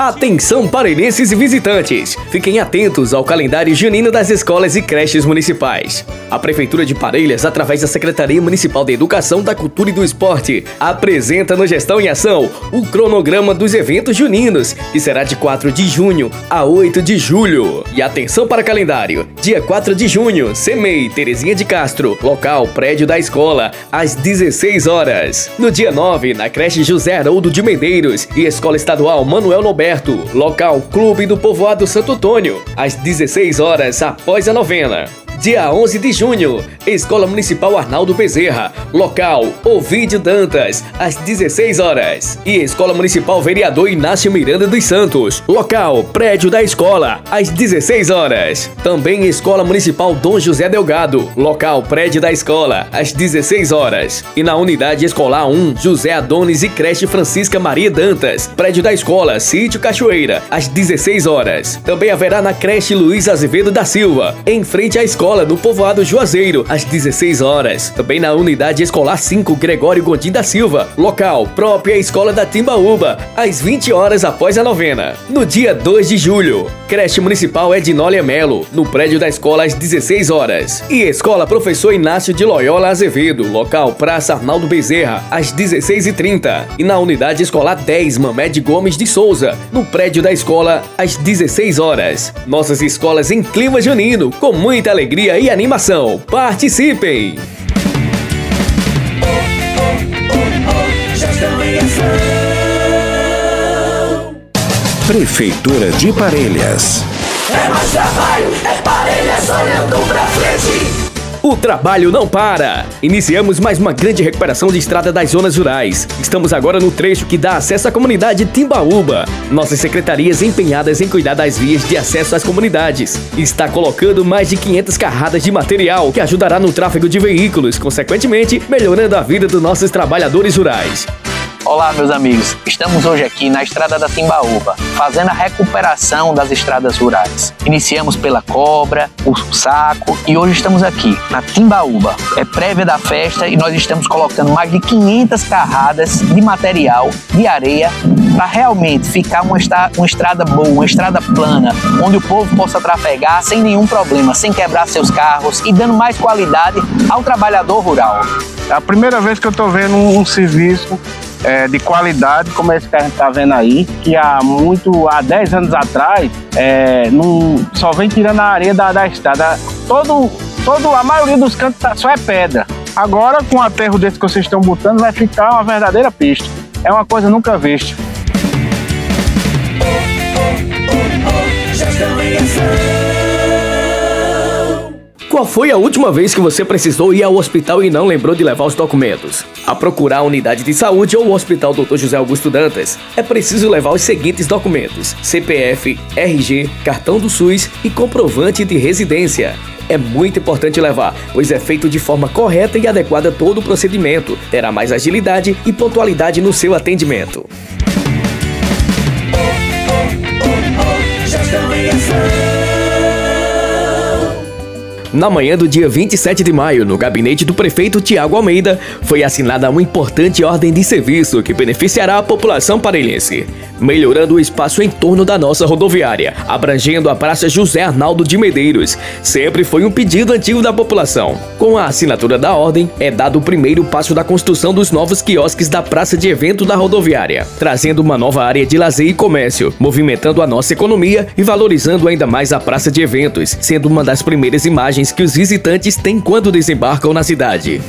Atenção parelhenses e visitantes! Fiquem atentos ao calendário junino das escolas e creches municipais. A Prefeitura de Parelhas, através da Secretaria Municipal de Educação, da Cultura e do Esporte, apresenta no Gestão em Ação o cronograma dos eventos juninos, que será de 4 de junho a 8 de julho. E atenção para o calendário! Dia 4 de junho, CEMEI, Terezinha de Castro, local prédio da escola, às 16 horas. No dia 9, na creche José Haroldo de Medeiros e Escola Estadual Manuel Noberto, local Clube do Povoado Santo Antônio, às 16 horas após a novena. Dia 11 de junho, Escola Municipal Arnaldo Bezerra, local Ovídio Dantas, às 16 horas. E Escola Municipal Vereador Inácio Miranda dos Santos, local Prédio da Escola, às 16 horas. Também Escola Municipal Dom José Delgado, local Prédio da Escola, às 16 horas. E na Unidade Escolar 1, José Adonis e Creche Francisca Maria Dantas, Prédio da Escola, Sítio Cachoeira, às 16 horas. Também haverá na Creche Luiz Azevedo da Silva, em frente à escola no povoado Juazeiro, às 16 horas. Também na Unidade Escolar 5 Gregório Gondim da Silva, local própria Escola da Timbaúba, às 20 horas após a novena. No dia 2 de julho, Creche Municipal Ednólia Melo, no prédio da escola às 16 horas. E Escola Professor Inácio de Loyola Azevedo, local Praça Arnaldo Bezerra, às 16h30. E na Unidade Escolar 10 Mamed Gomes de Souza, no prédio da escola às 16 horas. Nossas escolas em clima junino, com muita alegria e animação. Participem! Prefeitura de Parelhas. É mais trabalho, O trabalho não para! Iniciamos mais uma grande recuperação de estrada das zonas rurais. Estamos agora no trecho que dá acesso à comunidade Timbaúba. Nossas secretarias empenhadas em cuidar das vias de acesso às comunidades. Está colocando mais de 500 carradas de material que ajudará no tráfego de veículos, consequentemente melhorando a vida dos nossos trabalhadores rurais. Olá, meus amigos. Estamos hoje aqui na Estrada da Timbaúba, fazendo a recuperação das estradas rurais. Iniciamos pela Cobra, o Saco e hoje estamos aqui na Timbaúba. É prévia da festa e nós estamos colocando mais de 500 carradas de material de areia para realmente ficar uma, uma estrada boa, uma estrada plana, onde o povo possa trafegar sem nenhum problema, sem quebrar seus carros e dando mais qualidade ao trabalhador rural. É a primeira vez que eu estou vendo um serviço é, de qualidade, como esse que a gente está vendo aí, que há muito, há 10 anos atrás, é, não, só vem tirando a areia da, da estrada. Todo, todo, a maioria dos cantos tá, só é pedra. Agora, com o aterro desse que vocês estão botando, vai ficar uma verdadeira pista. É uma coisa nunca vista. Gestão em Ação. Qual foi a última vez que você precisou ir ao hospital e não lembrou de levar os documentos? A procurar a unidade de saúde ou o Hospital Dr. José Augusto Dantas, é preciso levar os seguintes documentos: CPF, RG, cartão do SUS e comprovante de residência. É muito importante levar, pois é feito de forma correta e adequada todo o procedimento. Terá mais agilidade e pontualidade no seu atendimento. Na manhã do dia 27 de maio, no gabinete do prefeito Tiago Almeida, foi assinada uma importante ordem de serviço que beneficiará a população parelhense. Melhorando o espaço em torno da nossa rodoviária, abrangendo a Praça José Arnaldo de Medeiros. Sempre foi um pedido antigo da população. Com a assinatura da ordem, é dado o primeiro passo da construção dos novos quiosques da Praça de Evento da rodoviária, trazendo uma nova área de lazer e comércio, movimentando a nossa economia e valorizando ainda mais a Praça de Eventos, sendo uma das primeiras imagens que os visitantes têm quando desembarcam na cidade.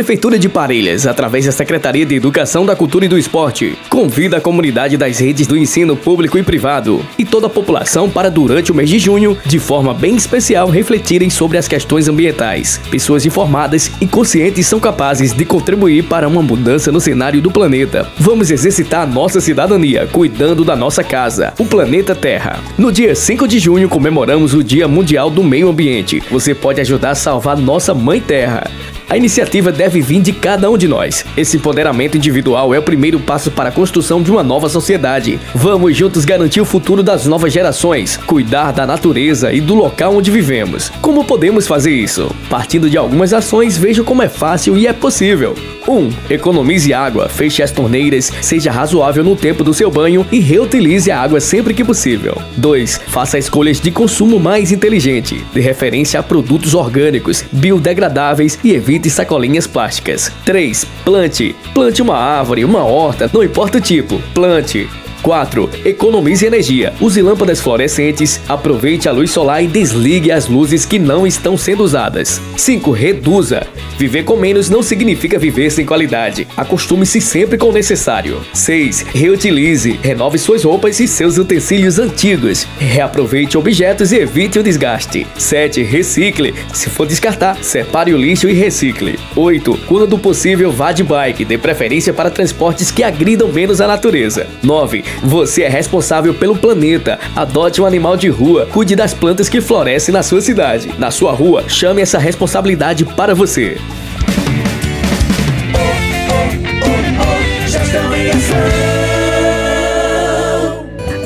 Prefeitura de Parelhas, através da Secretaria de Educação da Cultura e do Esporte, convida a comunidade das redes do ensino público e privado e toda a população para, durante o mês de junho, de forma bem especial, refletirem sobre as questões ambientais. Pessoas informadas e conscientes são capazes de contribuir para uma mudança no cenário do planeta. Vamos exercitar nossa cidadania cuidando da nossa casa, o planeta Terra. No dia 5 de junho, comemoramos o Dia Mundial do Meio Ambiente. Você pode ajudar a salvar nossa Mãe Terra. A iniciativa deve vir de cada um de nós. Esse empoderamento individual é o primeiro passo para a construção de uma nova sociedade. Vamos juntos garantir o futuro das novas gerações, cuidar da natureza e do local onde vivemos. Como podemos fazer isso? Partindo de algumas ações, veja como é fácil e é possível. 1. Um, economize água, feche as torneiras, seja razoável no tempo do seu banho e reutilize a água sempre que possível. 2. Faça escolhas de consumo mais inteligente, de referência a produtos orgânicos, biodegradáveis e evite sacolinhas plásticas. 3. Plante. Plante uma árvore, uma horta, não importa o tipo, plante. 4. Economize energia. Use lâmpadas fluorescentes, aproveite a luz solar e desligue as luzes que não estão sendo usadas. 5. Reduza. Viver com menos não significa viver sem qualidade. Acostume-se sempre com o necessário. 6. Reutilize. Renove suas roupas e seus utensílios antigos. Reaproveite objetos e evite o desgaste. 7. Recicle. Se for descartar, separe o lixo e recicle. 8. Quando possível, vá de bike, de preferência para transportes que agridam menos a natureza. 9. Você é responsável pelo planeta. Adote um animal de rua. Cuide das plantas que florescem na sua cidade. Na sua rua, chame essa responsabilidade para você.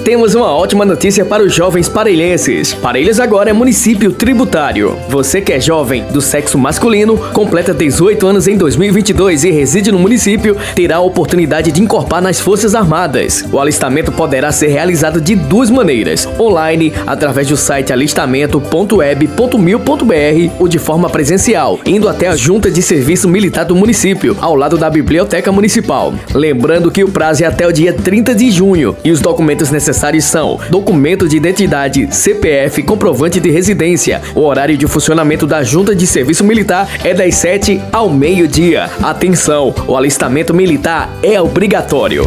Temos uma ótima notícia para os jovens parelhenses. Parelhas agora é município tributário. Você que é jovem do sexo masculino, completa 18 anos em 2022 e reside no município, terá a oportunidade de incorporar nas Forças Armadas. O alistamento poderá ser realizado de duas maneiras: online, através do site alistamento.web.mil.br ou de forma presencial, indo até a Junta de Serviço Militar do município, ao lado da Biblioteca Municipal. Lembrando que o prazo é até o dia 30 de junho e os documentos necessários necessários são documento de identidade, CPF, comprovante de residência. O horário de funcionamento da Junta de Serviço Militar é das 7 ao meio-dia. Atenção, o alistamento militar é obrigatório.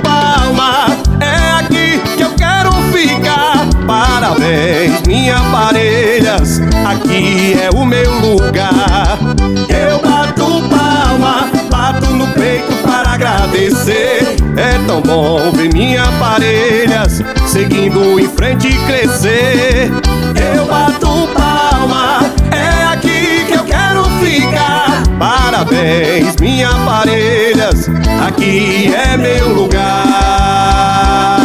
tão bom ver minha Parelhas seguindo em frente e crescer. Eu bato palma, é aqui que eu quero ficar. Parabéns, minha Parelhas, aqui é meu lugar.